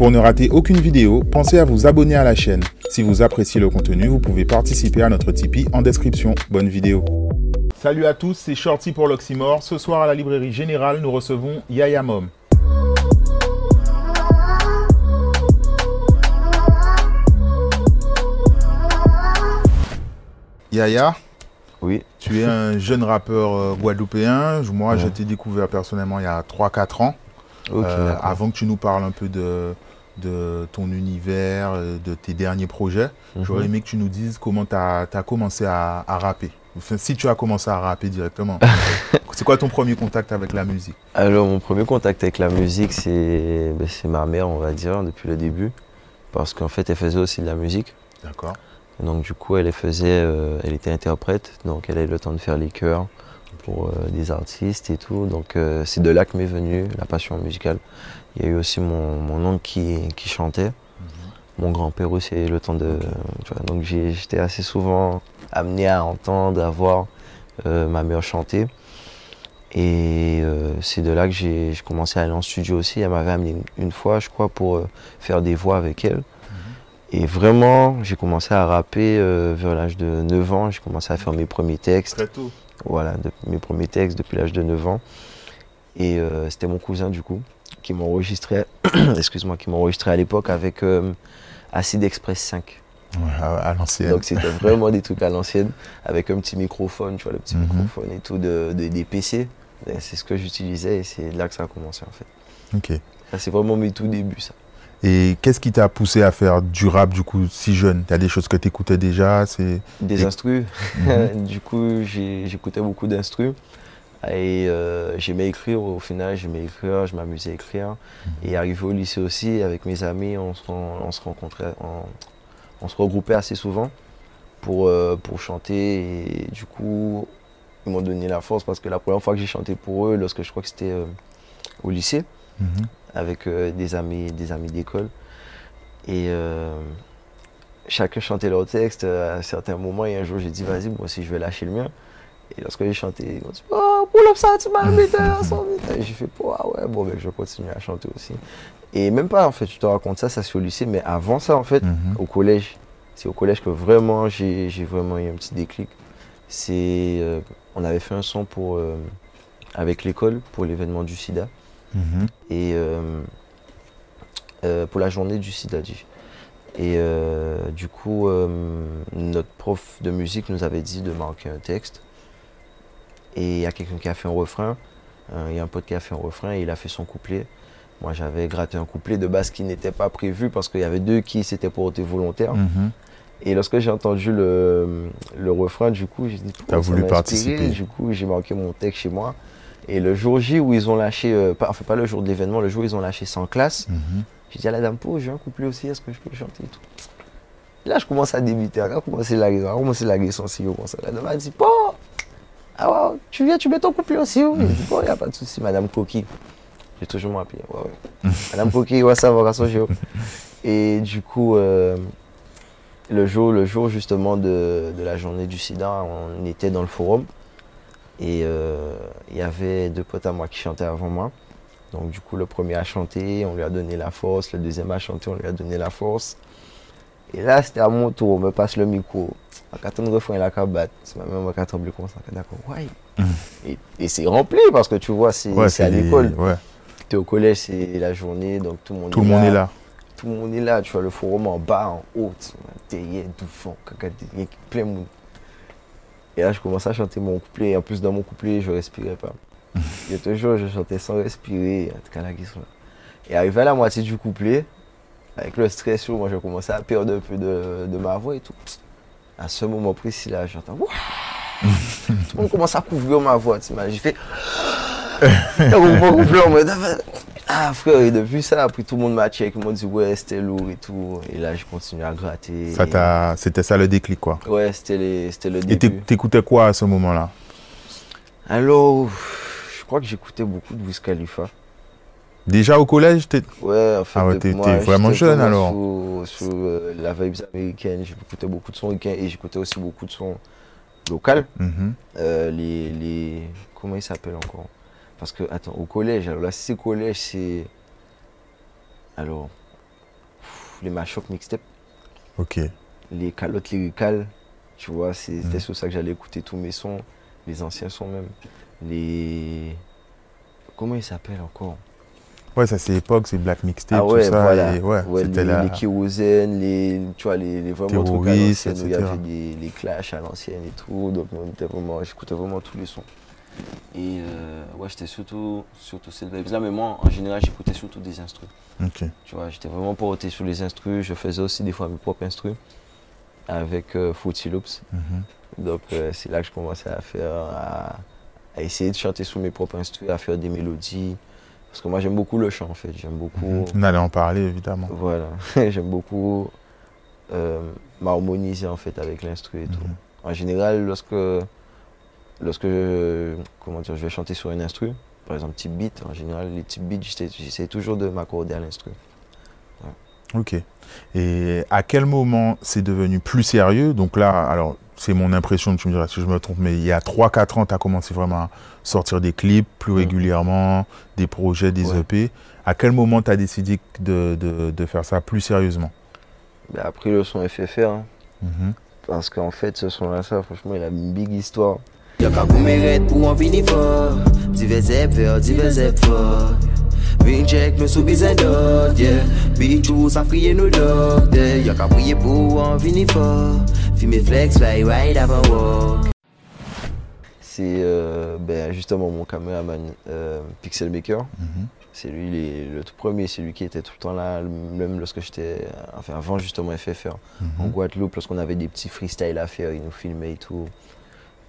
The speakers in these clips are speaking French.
Pour ne rater aucune vidéo, pensez à vous abonner à la chaîne. Si vous appréciez le contenu, vous pouvez participer à notre Tipeee en description. Bonne vidéo. Salut à tous, c'est Shorty pour l'Oxymore. Ce soir à la librairie Générale, nous recevons Yaya Mom. Yaya, Oui, tu es un jeune rappeur euh, guadeloupéen. Moi, je t'ai découvert personnellement il y a 3-4 ans. ok. Euh, avant que tu nous parles un peu de, de ton univers, euh, de tes derniers projets, Mhm. j'aurais aimé que tu nous dises comment tu as, commencé à, à rapper. Enfin, si tu as commencé à rapper directement. c'est quoi ton premier contact avec la musique? Alors, mon premier contact avec la musique, c'est ben, c'est ma mère, on va dire, depuis le début. Parce qu'en fait, elle faisait aussi de la musique. D'accord. Donc, du coup, elle faisait, euh, elle était interprète. Donc, elle a eu le temps de faire les chœurs pour euh, des artistes et tout. Donc, euh, c'est de là que m'est venue la passion musicale. Il y a eu aussi mon, mon oncle qui, qui chantait. Mon grand-père aussi a eu le temps de. tu vois, donc, j'étais assez souvent amené à entendre, à voir euh, ma mère chanter. Et euh, c'est de là que j'ai commencé à aller en studio aussi. Elle m'avait amené une, une fois, je crois, pour euh, faire des voix avec elle. Et vraiment, j'ai commencé à rapper euh, vers l'âge de 9 ans. J'ai commencé à faire mes premiers textes. Très tôt. Voilà, de- mes premiers textes depuis l'âge de 9 ans. Et euh, c'était mon cousin, du coup, qui m'enregistrait, excuse-moi, qui m'enregistrait à l'époque avec euh, Acid Express 5. Ouais, à, à l'ancienne. Donc c'était vraiment des trucs à l'ancienne, avec un petit microphone, tu vois, le petit Mhm. microphone et tout, de, de- des PC. C'est ce que j'utilisais et c'est là que ça a commencé en fait. Ok. Ça c'est vraiment mes tout débuts ça. Et qu'est-ce qui t'a poussé à faire du rap du coup si jeune? Tu as des choses que tu écoutais déjà c'est... Des instrus, Mhm. du coup j'écoutais beaucoup d'instrus. Et euh, j'aimais écrire au final, j'aimais écrire, je m'amusais à écrire. Et arrivé au lycée aussi, avec mes amis, on se, ren- on se rencontrait, on, on se regroupait assez souvent pour, euh, pour chanter. Et du coup, ils m'ont donné la force parce que la première fois que j'ai chanté pour eux, lorsque je crois que c'était euh, au lycée, Mhm. Avec euh, des amis, des amis d'école. Et euh, chacun chantait leur texte à certains moments. Et un jour, j'ai dit, vas-y, moi aussi, je vais lâcher le mien. Et lorsque j'ai chanté, ils m'ont dit, oh, pull up ça, tu m'as invité à son Et j'ai fait, oh, ouais, bon, ben, je vais continuer à chanter aussi. Et même pas, en fait, je te raconte ça, ça c'est au lycée, mais avant ça, en fait, Mhm. au collège, c'est au collège que vraiment j'ai j'ai vraiment eu un petit déclic. C'est, euh, on avait fait un son pour, euh, avec l'école pour l'événement du sida Mhm. et euh, euh, pour la journée du sida. dis-je. Et euh, du coup, notre prof de musique nous avait dit de marquer un texte. Et il y a quelqu'un qui a fait un refrain. Il y a un pote qui a fait un refrain et il a fait son couplet. Moi, j'avais gratté un couplet de base qui n'était pas prévu parce qu'il y avait deux qui s'étaient portés volontaires. Mhm. Et lorsque j'ai entendu le, le refrain, du coup, j'ai dit, T'as voulu participer. Du coup, j'ai marqué mon texte chez moi. Et le jour J où ils ont lâché, euh, pas, enfin pas le jour de l'événement, le jour où ils ont lâché sans classe, Mhm. j'ai dit à la dame, oh, j'ai un couplet aussi, est-ce que je peux chanter et tout. Et là, je commence à débiter, à commencer la raison, à commencer la raison si comme ça. La dame a dit, bon, ah ouais, tu viens, tu mets ton couplet aussi, oui. J'ai dit, bon, il n'y a pas de souci, Madame Coquille. J'ai toujours m'appelé, ouais, ouais. Madame Coquille, ouais, ça va, garçon, j'ai- Et du coup, euh, le jour, le jour justement de, de la journée du sida, on était dans le forum. Et euh, il y avait deux potes à moi qui chantaient avant moi. Donc du coup, le premier a chanté, on lui a donné la force. Le deuxième a chanté, on lui a donné la force. Et là, c'était à mon tour, on me passe le micro. Quatre de refrain, il a qu'à battre. C'est ma même qui a tremblé comme ça. D'accord, ouais. Et, et c'est rempli parce que tu vois, c'est Ouais, à l'école. Ouais. Tu es au collège, c'est la journée, donc tout le monde Tout le monde est là. tout le monde est là, tu vois, le forum en bas, en haut, tu vois, derrière, tout fond, caca, derrière, plein de monde. Et là, je commençais à chanter mon couplet, et en plus, dans mon couplet, je respirais pas. Et toujours, je chantais sans respirer, en tout cas, la question. Et arrivé à la moitié du couplet, avec le stress, moi, je commençais à perdre un peu de, de ma voix et tout. À ce moment précis, là, j'entends, tout le monde commence à couvrir ma voix. J'ai fait, ah frère, et depuis ça, après tout le monde m'a check, ils m'ont dit ouais, c'était lourd et tout. Et là, j'ai continué à gratter. Ça t'a- C'était ça le déclic quoi. Ouais, c'était c'était le Et t'écoutais quoi à ce moment-là? Alors, je crois que j'écoutais beaucoup de Wiz Khalifa. Déjà au collège Ouais, en fait, Ah ouais, t'es- vraiment jeune, alors. Sur, sur, euh, la vibes américaine, j'écoutais beaucoup de sons américains et j'écoutais aussi beaucoup de sons locaux. Mhm. Euh, les, les. Comment ils s'appellent encore? Parce que, attends, au collège, alors là, c'est collège, c'est. Alors, les mashup mixtapes, Ok. les calottes lyricales. Tu vois, c'était Mhm. sur ça que j'allais écouter tous mes sons, les anciens sons même. Les. Comment ils s'appellent encore? Ouais, ça c'est époque, c'est Black Mixtape, Ah ouais, tout ça. voilà. et ouais, Ouais, c'était les, la... les Kérosène, les, tu vois, les, les vraiment trucs à l'ancienne, il y avait des, les clashs à l'ancienne et tout. Donc, j'écoutais vraiment tous les sons. Et euh, ouais, j'étais surtout, surtout cette vibes là. Mais moi, en général, j'écoutais surtout des instrus. Ok. Tu vois, j'étais vraiment porté sur les instrus. Je faisais aussi des fois mes propres instrus avec euh, Fruity Loops. Mhm. Donc, euh, c'est là que je commençais à faire, à, à essayer de chanter sous mes propres instrus, à faire des mélodies. Parce que moi, j'aime beaucoup le chant, en fait. J'aime beaucoup. Mhm. On allait en parler, évidemment. Voilà, j'aime beaucoup euh, m'harmoniser en fait avec l'instru et tout. Mhm. En général, lorsque, lorsque je, comment dire, je vais chanter sur une instru, par exemple type beat, en général, les types beats, j'essaie- toujours de m'accorder à l'instru. Ok. Et à quel moment c'est devenu plus sérieux? Donc là, alors, c'est mon impression, tu me diras si je me trompe, mais il y a 3-4 ans, tu as commencé vraiment à sortir des clips plus Mhm. régulièrement, des projets, des Ouais. EP. À quel moment tu as décidé de, de- de faire ça plus sérieusement? Ben, après le son FFR, hein, Mhm. parce qu'en fait, ce son-là, ça, franchement, il a une big histoire. Y'a qu'à mérite pour en finir fort Divers zep vers divers zep fort Ring check me sous bizarre d'autres, yeah Big juice a frier nos dogs, yeah Y'a qu'à prier pour en finir fort Fumer flex, fly right avant walk C'est euh, ben, justement mon caméraman euh, Pixelmaker. Mhm. C'est lui les- le tout premier, c'est lui qui était tout le temps là, même lorsque j'étais, enfin avant justement FFR, en Mhm. Guadeloupe, lorsqu'on avait des petits freestyles à faire, il nous filmait et tout.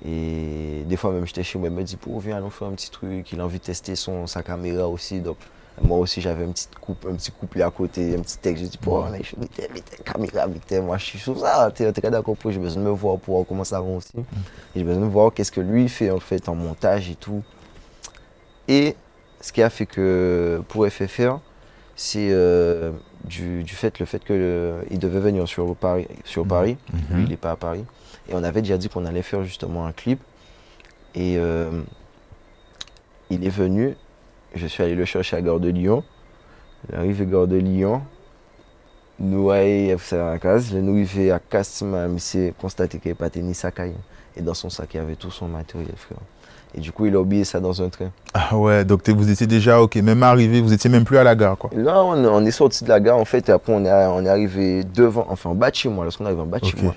Et des fois même j'étais chez moi, il me dit, pour viens, allons faire un petit truc, il a envie de tester son, sa caméra aussi, donc moi aussi j'avais un petit, couple, un petit couplet à côté, un petit texte, je dis, pour mais je mettez caméra, mettez, moi je suis sur ça, t'es t'es d'accord, j'ai besoin de me voir pour voir comment ça va aussi. Et J'ai besoin de voir qu'est-ce que lui fait en fait en montage et tout. Et ce qui a fait que pour FFR, c'est euh, du, du fait le fait qu'il devait venir sur Paris. Sur Mhm. Paris. Mhm. Lui, il n'est pas à Paris. Et on avait déjà dit qu'on allait faire justement un clip. Et euh, il est venu. Je suis allé le chercher à Gare de Lyon. Il arrive à Gare de Lyon. Nous, à case. Nous, il à casse, mais c'est constaté qu'il n'y avait pas de sacaille. Et dans son sac, il y avait tout son matériel, frère. Et du coup, il a oublié ça dans un train. Ah ouais, donc vous étiez déjà, ok, même arrivé, vous étiez même plus à la gare, quoi. Là, on, on est sorti de la gare, en fait, et après, on est, on est arrivé devant, enfin, en bas de chez moi. Lorsqu'on arrive en bas de chez moi,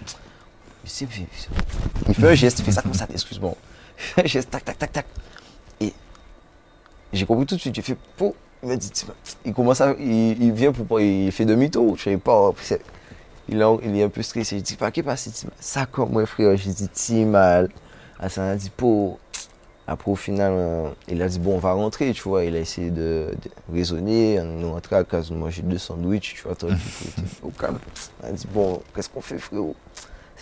il fait un geste, il fait ça comme ça, excuse-moi. Il fait un geste, tac, tac, tac, tac. Et j'ai compris tout de suite, j'ai fait, pour. Il m'a dit, il commence à, il, vient pour, il fait demi-tour, je sais pas, il, est- un peu stressé. Je dis, pas, qu'est-ce qui passe, Ça, comme moi, frère, j'ai dit, ti mal. Ah, ça m'a dit, pour. Après, au final, euh, il a dit, bon, on va rentrer, tu vois. Il a essayé de, de raisonner. On est rentré à casa, manger deux sandwichs, tu vois. toi, au calme. Il a dit, bon, qu'est-ce qu'on fait, frérot?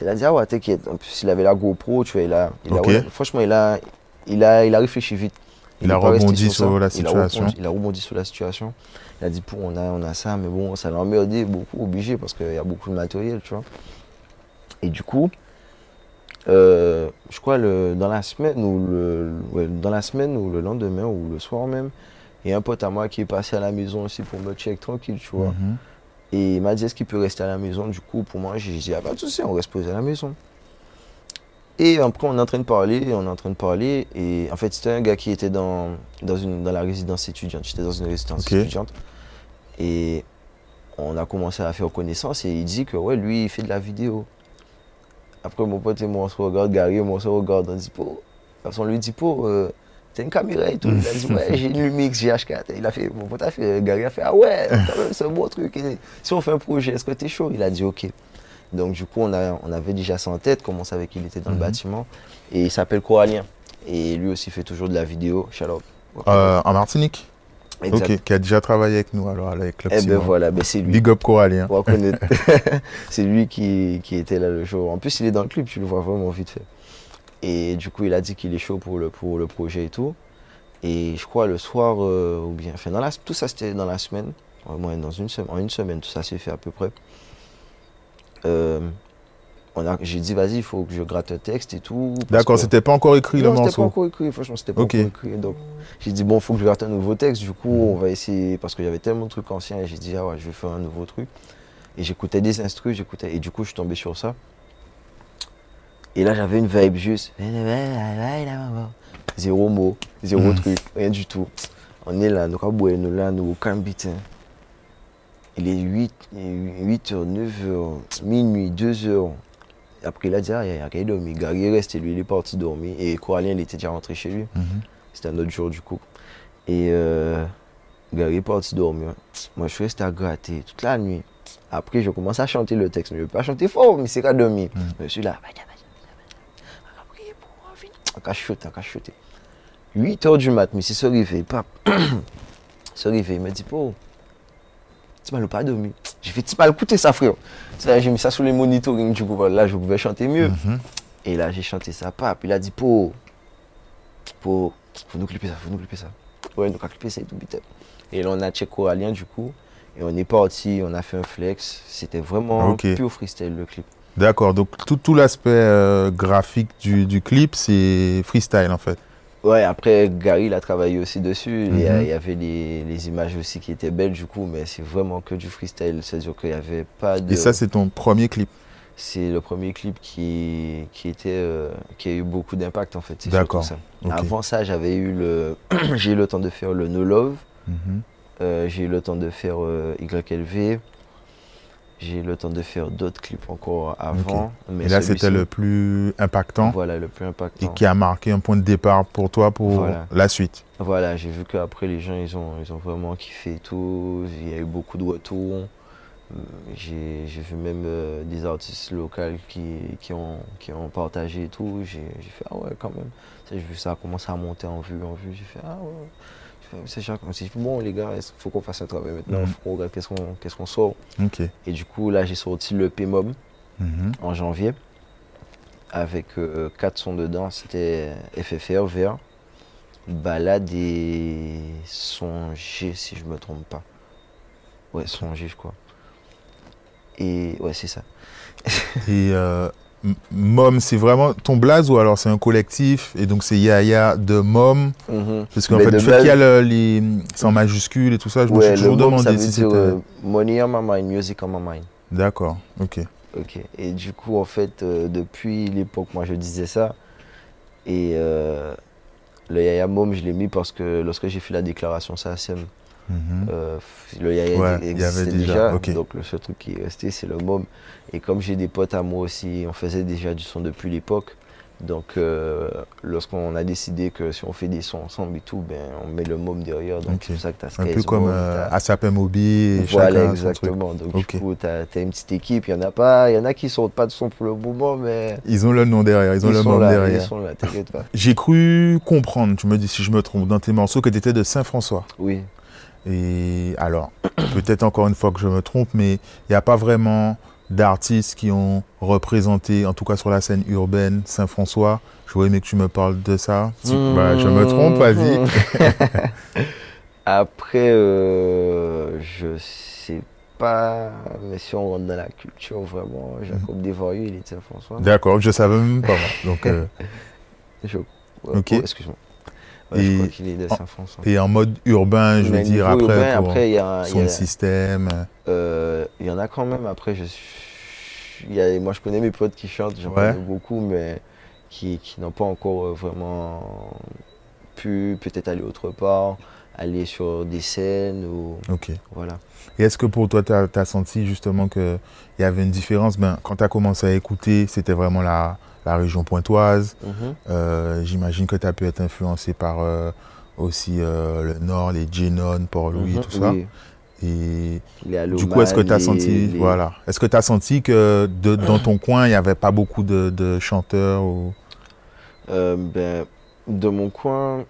Il a dit, ah ouais, t'inquiète. En plus, il avait la GoPro, tu vois. Il a, il a- Ok. ouais, franchement, il a, il, a, il a réfléchi vite. Il a rebondi sur la situation. Il a rebondi sur la situation. Il a dit, pour, on a, on a ça, mais bon, ça l'a emmerdé beaucoup, obligé, parce qu'il y a beaucoup de matériel, tu vois. Et du coup, euh, je crois le, dans la semaine ou le, ouais, dans la semaine ou le lendemain ou le soir même, il y a un pote à moi qui est passé à la maison aussi pour me check tranquille, tu vois. Mhm. Et il m'a dit est-ce qu'il peut rester à la maison? Du coup, pour moi, j'ai dit ah, pas de souci, on reste posé à la maison. Et après, on est en train de parler, on est en train de parler. Et en fait, c'était un gars qui était dans, dans, une, dans la résidence étudiante. J'étais dans une résidence étudiante. Et on a commencé à faire connaissance et il dit que ouais, lui, il fait de la vidéo. Après, mon pote et moi, on se regarde, Gary, moi, on se regarde, on dit, po, on lui dit, po, euh, t'as une caméra et tout. Il a dit, ouais, j'ai une Lumix GH4. Et il a fait, pote a fait, Gary a fait, ah ouais, quand même, c'est un bon truc. Et si on fait un projet, est-ce que t'es chaud? Il a dit, ok. Donc, du coup, on, a, on avait déjà ça en tête, comme on savait qu'il était dans Mhm. le bâtiment. Et il s'appelle Coralien. Et lui aussi fait toujours de la vidéo. Out. Euh, en Martinique? Exact. Ok, qui a déjà travaillé avec nous, alors, avec Club Eh ben voilà, ben c'est lui. Big up Coralien. C'est lui qui, qui était là le jour. En plus, il est dans le clip, tu le vois vraiment vite fait. Et du coup, il a dit qu'il est chaud pour le, pour le projet et tout. Et je crois le soir, euh, ou bien, enfin, dans la, tout ça c'était dans la semaine, au moins dans une semaine, en une semaine, tout ça s'est fait à peu près. Euh, J'ai dit, vas-y, il faut que je gratte un texte et tout. D'accord, c'était pas encore écrit le non, c'était pas morceau. encore écrit, franchement, c'était pas Ok. encore écrit. Donc, j'ai dit, bon, faut que je gratte un nouveau texte. Du coup, on va essayer, parce qu'il y avait tellement de trucs anciens, et j'ai dit, ah ouais, je vais faire un nouveau truc. Et j'écoutais des instrus, j'écoutais. Et du coup, je suis tombé sur ça. Et là, j'avais une vibe juste. Zéro mot, zéro Mhm. truc, rien du tout. On est là, nous sommes là, nous hein. Il est 8, 8h, 9h, minuit, 2h. Après, il a dit, ah, il y a quelqu'un dormi. Gary est resté, lui, il est parti dormir. Et Coralien, il était déjà rentré chez lui. Mhm. C'était un autre jour, du coup. Et euh, Gary est parti dormir. Moi, je suis resté à gratter toute la nuit. Après, je commence à chanter le texte. Mais je ne vais pas chanter fort, mais c'est qu'à dormir. Mhm. Je suis là. Prier pour va chuter. 8 h du mat, mais c'est ce réveil, pape. ce réveil, il m'a dit, oh, tu m'as pas dormi. J'ai fait, tu m'as écouté ça, frère. J'ai mis ça sous les monitoring, du coup, là, je pouvais chanter mieux. Mhm. Et là, j'ai chanté ça, pape. Il a dit, po, po, faut nous clipper ça, faut nous clipper ça. Ouais, nous, clipper ça et tout, putain. Et là, on a check Coralien, du coup. Et on est parti, on a fait un flex. C'était vraiment Ok. pur freestyle, le clip. D'accord, donc tout, tout l'aspect euh, graphique du, du clip, c'est freestyle en fait. Ouais, après, Gary, il a travaillé aussi dessus. Il y a- Mhm. il y avait les, les images aussi qui étaient belles, du coup, mais c'est vraiment que du freestyle. C'est-à-dire qu'il n'y avait pas de. Et ça, c'est ton premier clip? C'est le premier clip qui, qui, était, euh, qui a eu beaucoup d'impact, en fait. D'accord. Avant ça, j'avais eu le. j'ai eu le temps de faire le No Love. Mhm. Euh, j'ai eu le temps de faire YLV. J'ai eu le temps de faire d'autres clips encore avant. Mais Et là, c'était le plus impactant Voilà, le plus impactant. et qui a marqué un point de départ pour toi pour Voilà. la suite. Voilà, j'ai vu qu'après les gens ils ont, ils ont vraiment kiffé et tout. Il y a eu beaucoup de retours. J'ai vu même euh, des artistes locaux qui, qui, ont, qui ont partagé et tout. J'ai fait ah ouais quand même. J'ai vu ça commencer à monter en vue, en vue. J'ai fait ah ouais. Fait, C'est genre comme si bon les gars, il faut qu'on fasse un travail maintenant. Mhm. faut qu'on regarde qu'est-ce qu'on sort. Et du coup là j'ai sorti le P-Mob Mhm. en janvier avec euh, quatre sons dedans. C'était FFR, VR, Balade et son G si je me trompe pas. Ouais, son G je crois. Et ouais, c'est ça. Et euh, Mom, c'est vraiment ton blaze ou alors c'est un collectif et donc c'est Yaya de Mom Parce qu'en fait, fait base- qu'il y a le- les. C'est en majuscule et tout ça, je me suis toujours ça demandé veut si c'était. euh, Money on my mind, music on my mind. D'accord, ok. Ok. Et du coup, en fait, euh, depuis l'époque, moi, je disais ça. Et euh, le Yaya Mom, je l'ai mis parce que lorsque j'ai fait la déclaration SACEM, Mhm. euh, le Yaya Ouais, il y existait avait déjà. Donc, le seul truc qui est resté, c'est le Mom. Et comme j'ai des potes à moi aussi, on faisait déjà du son depuis l'époque. Donc, euh, lorsqu'on a décidé que si on fait des sons ensemble et tout, ben, on met le Mom derrière. Donc, c'est pour ça que tu as Un peu comme euh, Asap Mobi et voilà, exactement. Donc, du coup, tu as, une petite équipe. Il y en a pas, il y en a qui sortent pas de son pour le moment, mais Ils ont le nom derrière, ils ont le là, derrière. ils sont là, t'inquiète pas. J'ai cru comprendre, tu me dis si je me trompe, dans tes morceaux que tu étais de Saint-François. Oui. Et alors, peut-être encore une fois que je me trompe, mais il n'y a pas vraiment d'artistes qui ont représenté, en tout cas sur la scène urbaine, Saint-François. Je voudrais aimé que tu me parles de ça. Si- bah, je me trompe, vas-y. Après, euh, je sais pas, mais si on rentre dans la culture vraiment, Jacob Desvarieux, il était François. D'accord, je savais même pas. Donc, euh, Je- ouais, Ok. oh, Excuse-moi. Ouais, Et je crois qu'il est de en- Saint-François. et en mode urbain, je veux dire, après, urbain, pour après, il y, a- y son a- système. euh, il y en a quand même. Après, je y a- moi, je connais mes potes qui chantent, j'en Ouais. connais beaucoup, mais qui, qui n'ont pas encore euh, vraiment pu peut-être aller autre part, aller sur des scènes ou Ok. voilà. Et est-ce que pour toi, tu as, senti justement qu'il y avait une différence? Ben, Quand tu as commencé à écouter, c'était vraiment la, la région pointoise. Mhm. Euh, J'imagine que tu as pu être influencé par euh, aussi euh, le Nord, les Genon, Port-Louis, Mhm, tout ça. oui. Et du coup, est-ce que tu as les- senti, les- voilà, est-ce que tu as senti que de- dans ton coin, il n'y avait pas beaucoup de, de chanteurs ou... Ben, de mon coin,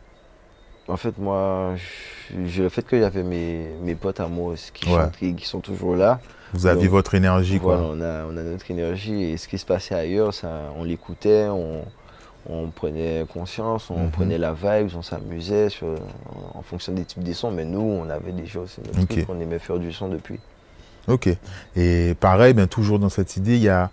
en fait, moi, je- le fait qu'il y avait mes, mes potes à moi qui Ouais. chantent, qui, qui sont toujours là, Vous aviez Donc, votre énergie, quoi. voilà, on a, on a notre énergie et ce qui se passait ailleurs, ça, on l'écoutait, on, on prenait conscience, on Mhm. prenait la vibe, on s'amusait en, en fonction des types des sons, mais nous, on avait déjà aussi notre Ok. truc, on aimait faire du son depuis. Ok. Et pareil, ben, toujours dans cette idée, il y a,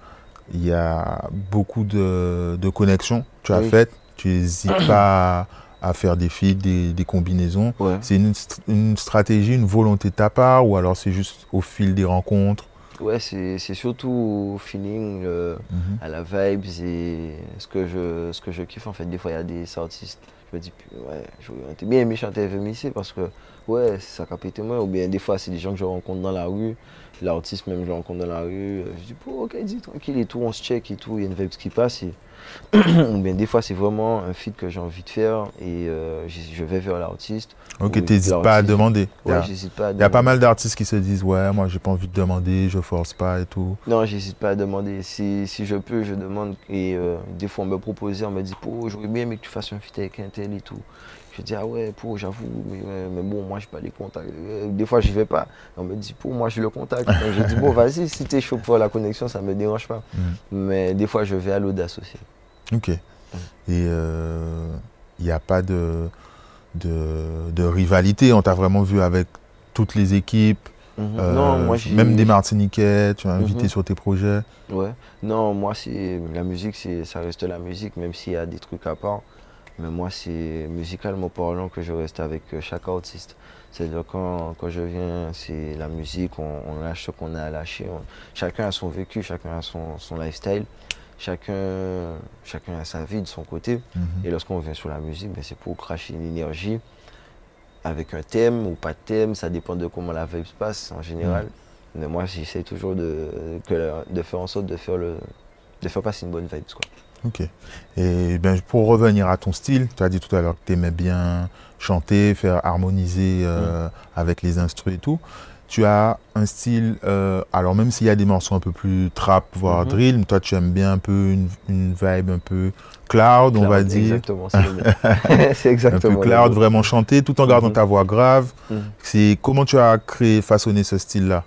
il y a beaucoup de, de connexions que tu as Oui. faites. Tu n'hésites pas à, faire des feats, des, des combinaisons. Ouais. C'est une, st- une stratégie, une volonté de ta part ou alors c'est juste au fil des rencontres? Ouais, c'est surtout au feeling, euh, Mhm. à la vibe et ce que je, ce que je kiffe en fait. Des fois, il y a des artistes, je me dis, ouais, j'aurais bien aimé chanter ici parce que, ouais, ça capite moi. Ou bien des fois, c'est des gens que je rencontre dans la rue, l'artiste même, je le rencontre dans la rue. Je dis, oh, ok, dis tranquille et tout, on se check et tout, il y a une vibe qui passe. Et... Ou bien des fois, c'est vraiment un feat que j'ai envie de faire et euh, je vais vers l'artiste. Ok, t'hésites pas à demander. Il y Ouais, a- j'hésite pas à il y a pas demander. mal d'artistes qui se disent ouais, moi j'ai pas envie de demander, je force pas et tout. Non, j'hésite pas à demander. Si, si je peux, je demande. Et euh, des fois, on me propose, on me dit, pour j'aurais bien aimé que tu fasses un feat avec un tel et tout. Je dis, ah ouais, pour, j'avoue, mais, mais bon, moi, j'ai pas les contacts. Euh, Des fois, j'y vais pas. On me dit, pour, moi, j'ai le contact. Donc, je dis, bon, vas-y, si t'es chaud pour la connexion, ça me dérange pas. Mhm. Mais des fois, je vais à l'audace aussi. Ok. Et euh, il n'y a pas de, de, de rivalité? On t'a vraiment vu avec toutes les équipes, Mhm. euh, non, moi, même des Martiniquais, tu as invité Mhm. sur tes projets? Ouais. Non, moi, c'est la musique, c'est ça reste la musique, même s'il y a des trucs à part. Mais moi, c'est musicalement parlant que je reste avec euh, chaque artiste. C'est-à-dire quand, quand je viens, c'est la musique, on, on lâche ce qu'on a à lâcher. On- chacun a son vécu, chacun a son, son lifestyle, chacun, chacun a sa vie de son côté. Mhm. Et lorsqu'on vient sur la musique, ben, c'est pour cracher une énergie avec un thème ou pas de thème, ça dépend de comment la vibe se passe en général. Mais moi, j'essaie toujours de, de faire en sorte de faire, le, de faire passer une bonne vibe. Quoi. Ok. Et ben, pour revenir à ton style, tu as dit tout à l'heure que tu aimais bien chanter, faire harmoniser euh, Mm. avec les instruments et tout. Tu as un style, euh, alors même s'il y a des morceaux un peu plus trap, voire Mhm. drill, toi tu aimes bien un peu une, une vibe un peu cloud, on va dire. Exactement, c'est c'est Un exactement. peu cloud, vraiment chanter, tout en gardant Mhm. ta voix grave. Mhm. C'est comment tu as créé, façonné ce style-là?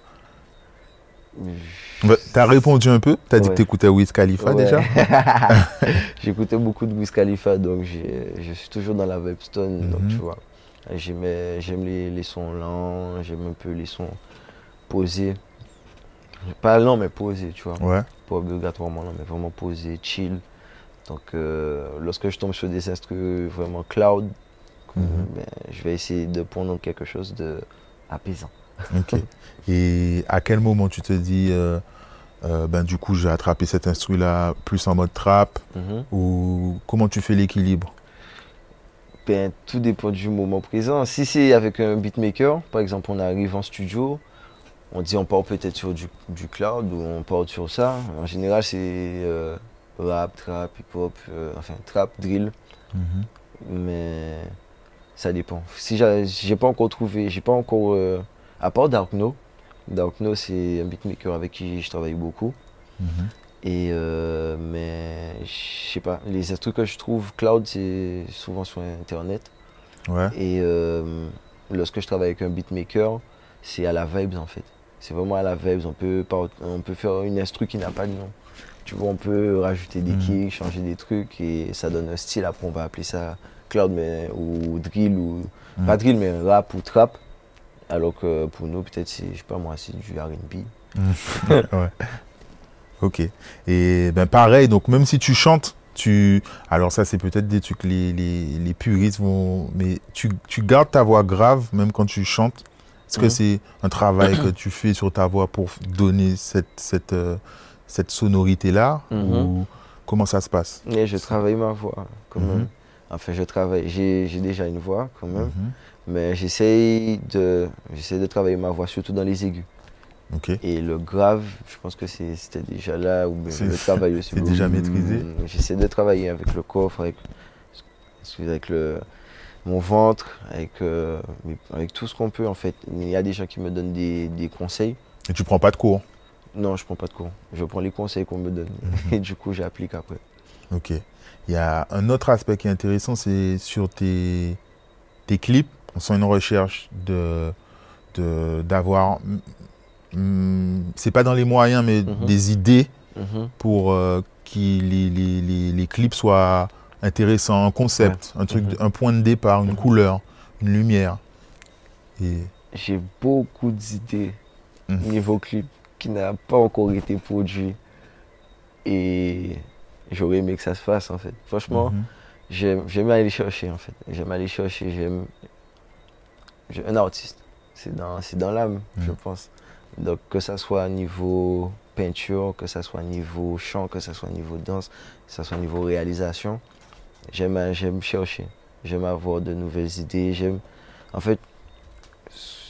Je- Tu as répondu un peu? Tu as dit Ouais. que tu écoutais Wiz Khalifa Ouais. déjà? J'écoutais beaucoup de Wiz Khalifa, donc je suis toujours dans la vibe stone, donc Mhm. tu vois. J'aime les, les sons lents, j'aime un peu les sons posés. Pas lents, mais posés, tu vois. Ouais. Pas obligatoirement lents, mais vraiment posés, chill. Donc euh, lorsque je tombe sur des instruments vraiment cloud, Mhm. ben, je vais essayer de prendre quelque chose de apaisant. Ok. Et à quel moment tu te dis, euh, euh, ben du coup, j'ai attrapé cet instru-là plus en mode trap Mhm. ou comment tu fais l'équilibre? Ben, tout dépend du moment présent. Si c'est avec un beatmaker, par exemple, on arrive en studio, on dit on part peut-être sur du, du cloud ou on part sur ça. En général, c'est euh, rap, trap, hip-hop, euh, enfin trap, drill, Mhm. mais ça dépend. Si j'ai j'ai pas encore trouvé, j'ai pas encore. À part Darkno, Darkno c'est un beatmaker avec qui je travaille beaucoup. Mhm. Et euh, mais je sais pas, les trucs que je trouve cloud, c'est souvent sur internet. Ouais. Et euh, lorsque je travaille avec un beatmaker, c'est à la vibes en fait. C'est vraiment à la vibes. On peut, on peut faire une instru qui n'a pas de nom. Tu vois, on peut rajouter des Mhm. kicks, changer des trucs et ça donne un style. Après, on va appeler ça cloud mais, ou drill ou Mhm. pas drill mais rap ou trap. Alors que pour nous, peut-être c'est, je sais pas moi, c'est du R&B. ouais. Ok. Et ben pareil, donc même si tu chantes, tu. Alors ça, c'est peut-être des trucs les, les, les puristes vont. Mais tu, tu gardes ta voix grave même quand tu chantes. Est-ce que Mhm. c'est un travail que tu fais sur ta voix pour donner cette, cette, euh, cette sonorité-là Mhm. Ou comment ça se passe? Et je travaille ma voix quand Mhm. même. Enfin, je travaille. J'ai, j'ai déjà une voix quand même. Mais j'essaye de, j'essaie de travailler ma voix, surtout dans les aigus. Et le grave, je pense que c'était déjà là où C'est- le travail aussi. c'est déjà maîtrisé. Mm, J'essaie de travailler avec le coffre, avec, avec le, mon ventre, avec, euh, avec tout ce qu'on peut en fait. Il y a des gens qui me donnent des, des conseils. Et tu prends pas de cours? Non, je prends pas de cours. Je prends les conseils qu'on me donne. Mhm. Et du coup, j'applique après. Ok. Il y a un autre aspect qui est intéressant, c'est sur tes, tes clips. On sent une recherche de d'avoir. c'est pas dans les moyens, mais Mhm. des idées Mhm. pour euh, que les, les- les- les clips soient intéressants, un concept, un truc, Mhm. un point de départ, une couleur, une lumière. Et J'ai beaucoup d'idées niveau clip qui n'a pas encore été produit. Et j'aurais aimé que ça se fasse en fait. Franchement, j'aime j'aime aller chercher en fait. J'aime aller chercher, j'aime. Un artiste. C'est dans, dans l'âme, je Mhm. pense. Donc que ça soit niveau peinture, que ça soit niveau chant, que ça soit niveau danse, que ça soit niveau réalisation, j'aime chercher, j'aime avoir de nouvelles idées, j'aime en fait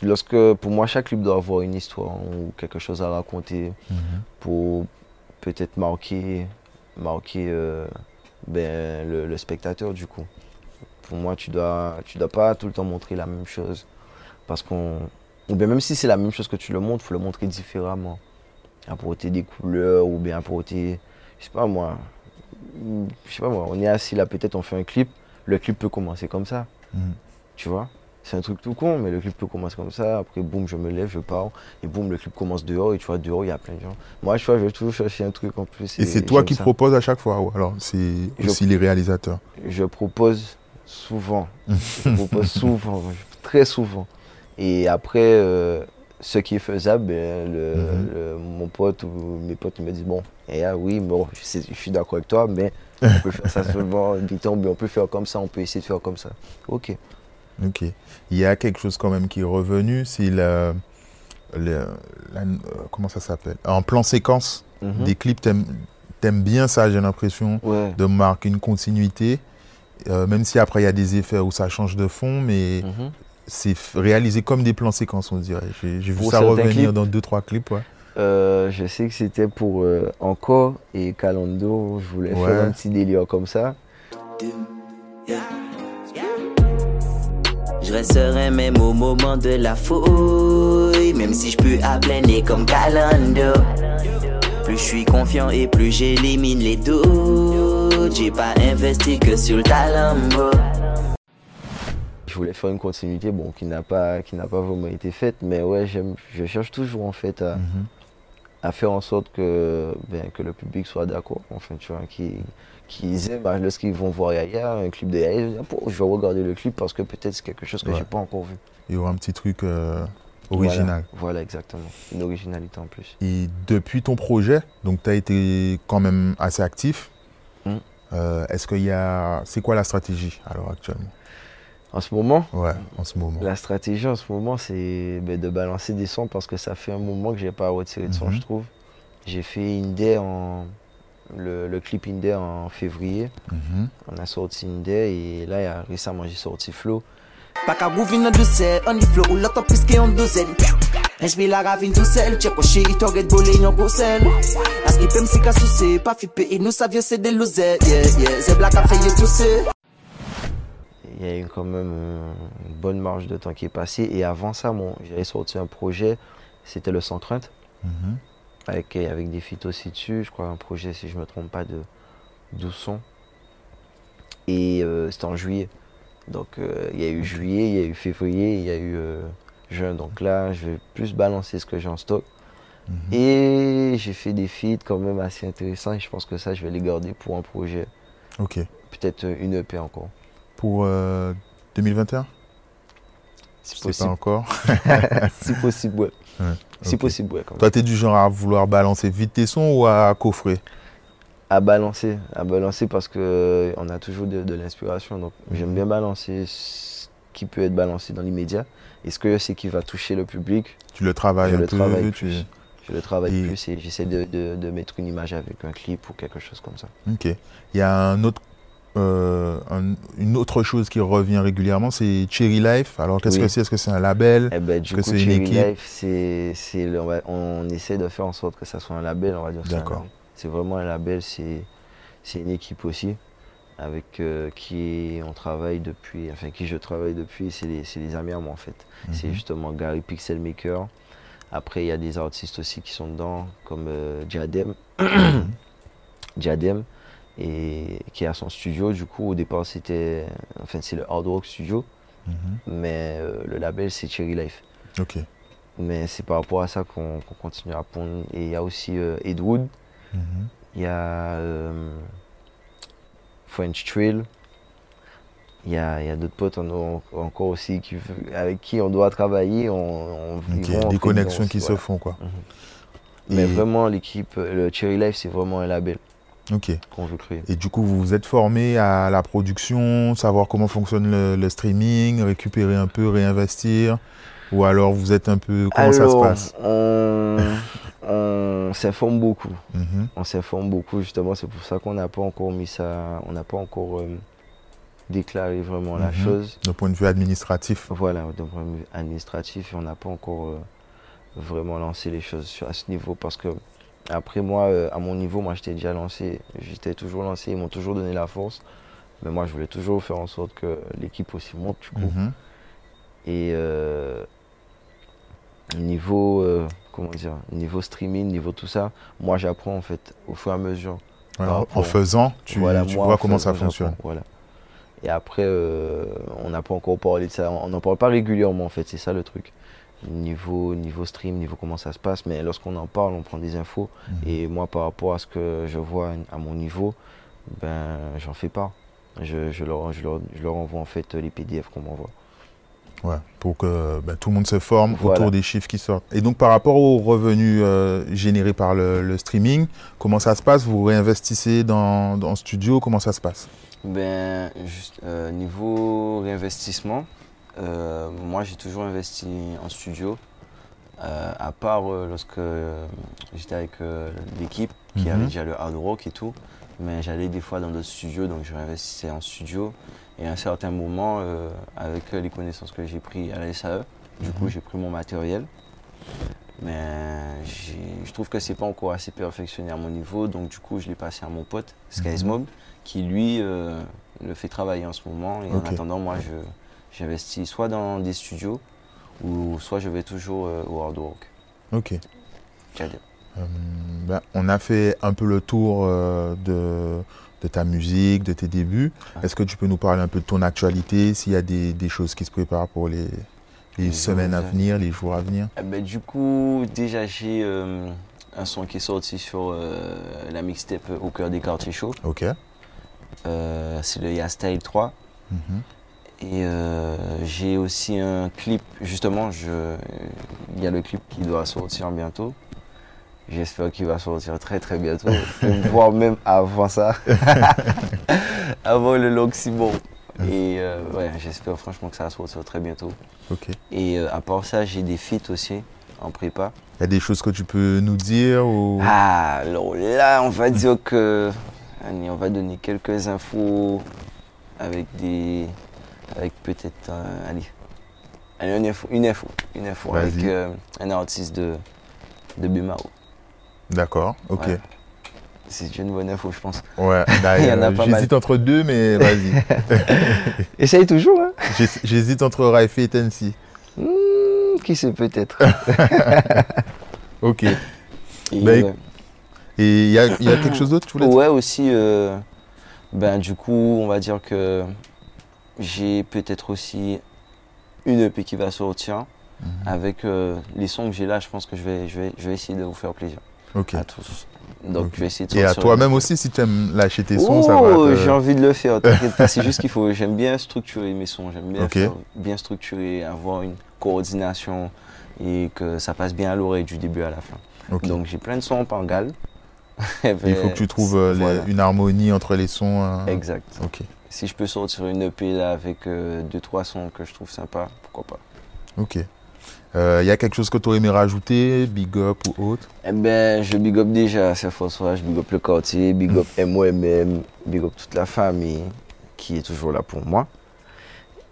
lorsque pour moi chaque clip doit avoir une histoire ou quelque chose à raconter Mhm. pour peut-être marquer marquer euh, ben, le, le spectateur du coup. Pour moi, tu dois, tu dois pas tout le temps montrer la même chose. Parce qu'on. Ou bien même si c'est la même chose que tu le montres, il faut le montrer différemment. Apporter des couleurs ou bien apporter. Je sais pas moi. Je sais pas moi, on est assis là, peut-être on fait un clip. Le clip peut commencer comme ça. Mhm. Tu vois? C'est un truc tout con, mais le clip peut commencer comme ça. Après, boum, je me lève, je pars. Et boum, le clip commence dehors. Et tu vois, dehors, il y a plein de gens. Moi, je vois, je vais toujours chercher un truc en plus. Et c'est toi qui proposes à chaque fois ou alors c'est Je- aussi les réalisateurs? Je propose souvent. je propose souvent, très souvent. Et après, euh, ce qui est faisable, ben, le- Mhm. le- mon pote ou mes potes me disent Bon, et ah oui, bon, je, suis d'accord avec toi, mais on peut faire ça seulement, mais on peut faire comme ça, on peut essayer de faire comme ça. Ok. Ok. Il y a quelque chose quand même qui est revenu, c'est le, le- la- euh, comment ça s'appelle? En plan séquence, Mhm. des clips, t'aimes bien ça, j'ai l'impression, Ouais. de marquer une continuité. Euh, même si après il y a des effets où ça change de fond, mais Mhm. c'est réalisé comme des plans séquences, on dirait. J'ai vu ça revenir clips. dans deux trois clips. Ouais. Euh, je sais que c'était pour euh, Encore et Calando. Je voulais Ouais. faire un petit délire comme ça. Je resterai même au moment de la fouille, même si je peux à plein nez comme Calando. Plus je suis confiant et plus j'élimine les doutes. J'ai pas investi que sur le talent. bro. Je voulais faire une continuité, bon, qui n'a pas, qui n'a pas vraiment été faite, mais ouais, j'aime, je cherche toujours en fait à, Mhm. à faire en sorte que, ben, que le public soit d'accord, enfin, tu vois, qu'ils qu'ils aiment, bah, lorsqu'ils vont voir Yaya, un clip de Yaya, je vais regarder le clip parce que peut-être c'est quelque chose que Ouais. j'ai pas encore vu. Il y aura un petit truc euh, original. Voilà, voilà, exactement. Une originalité en plus. Et depuis ton projet, donc tu as été quand même assez actif. Euh, Est-ce qu'il y a. C'est quoi la stratégie alors actuellement En ce moment, Ouais, en ce moment. la stratégie en ce moment, c'est ben, de balancer des sons parce que ça fait un moment que j'ai pas retiré de son, Mhm. je trouve. J'ai fait Indé en. Le, le clip Indé en février. Mhm. On a sorti Indé et là, il y a- récemment, j'ai sorti Flow. Pas qu'à groove in douceur, on y flow yeah, yeah. Il y a eu quand même une bonne marge de temps qui est passée. Et avant ça, bon, j'avais sorti un projet, c'était le Sans Crainte, Mhm. avec, avec des feats aussi dessus. Je crois un projet, si je ne me trompe pas, de 12 sons. Et euh, c'était en juillet. Donc euh, il y a eu juillet, il y a eu février, il y a eu euh, juin. Donc là, je vais plus balancer ce que j'ai en stock. Mhm. Et j'ai fait des feats quand même assez intéressants. Et je pense que ça, je vais les garder pour un projet. Ok. Peut-être euh, une EP encore. Pour euh, 2021 Si Je sais pas possible. encore. si possible, ouais. Ouais, Si possible, ouais. Quand même. Toi, tu es du genre à vouloir balancer vite tes sons ou à coffrer? À balancer, à balancer parce que euh, on a toujours de, de l'inspiration. Donc Mhm. j'aime bien balancer ce qui peut être balancé dans l'immédiat. Et ce que je sais qui va toucher le public, Tu le travailles Je un le peu travaille tu- plus. Je le travaille Et- plus et j'essaie de, de- de mettre une image avec un clip ou quelque chose comme ça. Ok. Il y a un autre, euh, un- une autre chose qui revient régulièrement, c'est Cherry Life. Alors, qu'est-ce Oui. que c'est? Est-ce que c'est un label? Eh ben, du que c'est une Cherry équipe? Life, c'est, on, essaie de faire en sorte que ça soit un label, on va dire. D'accord. C'est vraiment un label, c'est, c'est une équipe aussi avec euh, qui on travaille depuis, enfin qui je travaille depuis, c'est les, c'est les amis à moi en fait. C'est Mhm. justement Gary Pixelmaker. Après, il y a des artistes aussi qui sont dedans, comme euh, Diadem. Diadem, et qui a son studio. Du coup, au départ, c'était. Enfin, c'est le Hard Rock Studio, Mhm. mais euh, le label, c'est Cherry Life. Ok. Mais c'est par rapport à ça qu'on qu'on continue à pondre. Et il y a aussi euh, Ed Wood, Mhm. il y a euh, French Trail. Il y a, a d'autres potes en- en- encore aussi qui, avec qui on doit travailler. On, on- ils Ok, vont Des connexions qui se font, quoi. Mais Et- vraiment, l'équipe, le Cherry Life, c'est vraiment un label Ok. qu'on veut créer. Et du coup, vous vous êtes formé à la production, savoir comment fonctionne le, le streaming, récupérer un peu, réinvestir. Ou alors vous êtes un peu. Comment ça se passe? on, on s'informe beaucoup. Mhm. On s'informe beaucoup, justement. C'est pour ça qu'on n'a pas encore mis ça. On n'a pas encore euh, déclaré vraiment la Mhm. chose. D'un point de vue administratif. Voilà, d'un point de vue administratif, on n'a pas encore euh, vraiment lancé les choses sur, à ce niveau parce que après moi, euh, à mon niveau, moi j'étais déjà lancé, j'étais toujours lancé, ils m'ont toujours donné la force, mais moi je voulais toujours faire en sorte que l'équipe aussi monte du coup. Mhm. Et euh, niveau, comment dire, niveau streaming, niveau tout ça, moi j'apprends en fait au fur et à mesure. En- faisonne, tu, Voilà, tu vois en comment ça fonctionne. Voilà. Et après, euh, on n'a pas encore parlé de ça. On n'en parle pas régulièrement, en fait. C'est ça le truc. Niveau, niveau stream, niveau comment ça se passe. Mais lorsqu'on en parle, on prend des infos. Mhm. Et moi, par rapport à ce que je vois à mon niveau, ben, j'en fais pas. Je, je leur, je, leur, je leur envoie en fait les PDF qu'on m'envoie. Ouais, pour que ben, tout le monde se forme Voilà. autour des chiffres qui sortent. Et donc par rapport aux revenus euh, générés par le, le streaming, comment ça se passe? Vous réinvestissez dans, dans studio Comment ça se passe? Ben, juste euh, niveau réinvestissement, euh, moi j'ai toujours investi en studio, à part lorsque j'étais avec l'équipe qui Mhm. avait déjà le hard rock et tout, mais j'allais des fois dans d'autres studios, donc je réinvestissais en studio. Et à un certain moment, euh, avec euh, les connaissances que j'ai prises à la SAE, du coup Mhm. j'ai pris mon matériel. Mais je trouve que c'est pas encore assez perfectionné à mon niveau, donc du coup je l'ai passé à mon pote, Skysmob, qui lui euh, le fait travailler en ce moment. Et en attendant, moi je- j'investis soit dans des studios ou soit je vais toujours euh, au hard work. Ok. Ben, on a fait un peu le tour euh, de, de ta musique, de tes débuts. Est-ce que tu peux nous parler un peu de ton actualité, s'il y a des, des choses qui se préparent pour les, les Les semaines à venir, les jours à venir? Eh ben, du coup, déjà j'ai euh, un son qui est sorti sur euh, la mixtape Au cœur des quartiers chauds. Ok. Euh, c'est le Ya Style 3. Mhm. Et j'ai aussi un clip, justement, il y a le clip qui doit sortir bientôt. J'espère qu'il va sortir très très bientôt, voire même avant ça, avant le Loximo. Et euh, ouais, j'espère franchement que ça va sortir très bientôt. Et euh, à part ça, j'ai des feats aussi en prépa. Il y a des choses que tu peux nous dire ou... Ah, alors là, on va dire que. allez, On va donner quelques infos avec des. Avec peut-être. euh, allez. Allez, une info. Une info, une info avec euh, un artiste de, de Bemao. D'accord, ok. Ouais. C'est une bonne info, je pense. Ouais, bah, Il y en a euh, pas mal. j'hésite entre deux, mais vas-y. Essaye toujours, hein J'hés- J'hésite entre Raif et Tensi. Hmm, Qui sait peut-être. Ok. Et, Bah. Et il y a, il y a quelque chose d'autre, tu voulais dire? Ouais, aussi, euh, ben, du coup, on va dire que j'ai peut-être aussi une EP qui va sortir. Mhm. Avec euh, les sons que j'ai là, je pense que je vais, je, vais, je vais essayer de vous faire plaisir Ok. à tous. Donc, Ok. je vais essayer de Et à toi-même aussi, si tu aimes lâcher tes sons, ça va. Te- j'ai envie de le faire, t'inquiète pas. C'est juste qu'il faut. J'aime bien structurer mes sons, j'aime bien bien structurer, avoir une coordination et que ça passe bien à l'oreille du début à la fin. Donc, j'ai plein de sons en pangal. Il faut que tu trouves euh, les- Voilà. une harmonie entre les sons. euh, Exact. Ok. Si je peux sortir une EP là avec euh, deux trois sons que je trouve sympa, pourquoi pas. Ok. Euh, Il y a quelque chose que tu aurais aimé rajouter, big up ou autre? Eh ben, je big up déjà c'est François, je big up le quartier, big up MOMM, big up toute la famille qui est toujours là pour moi.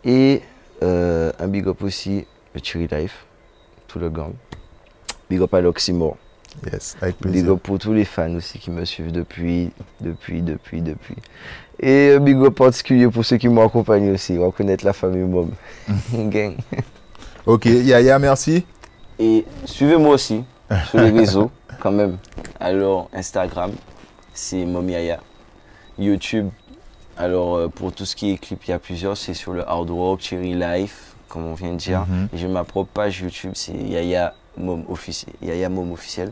Et euh, un big up aussi le Cherry Life, tout le gang. Big up à l'Oxymore. Yes, avec Big plaisir. up pour tous les fans aussi qui me suivent depuis, depuis, depuis, depuis. Et un big up particulier pour ceux qui m'ont accompagné aussi, reconnaître la famille Mom. Gang. Ok, Yaya, merci. Et suivez-moi aussi sur les réseaux, quand même. Alors, Instagram, c'est Momiaya. YouTube, alors euh, pour tout ce qui est clip, il y a plusieurs. C'est sur le Hard Work, Cherry Life, comme on vient de dire. Mhm. Et J'ai ma propre page YouTube, c'est Yaya Mom officiel. Yaya Mom officiel.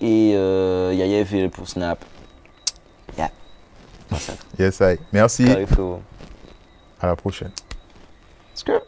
Et euh, Yaya FL pour Snap. Yeah. Yes, I. Merci. À la prochaine. Skirt.